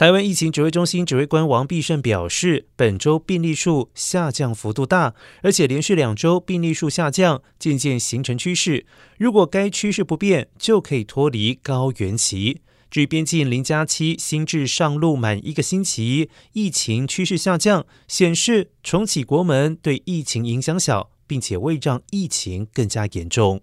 台湾疫情指挥中心指挥官王必胜表示，本周病例数下降幅度大，而且连续两周病例数下降，渐渐形成趋势。如果该趋势不变，就可以脱离高原期。至于边境零加七新制上路满一个星期，疫情趋势下降，显示重启国门对疫情影响小，并且未让疫情更加严重。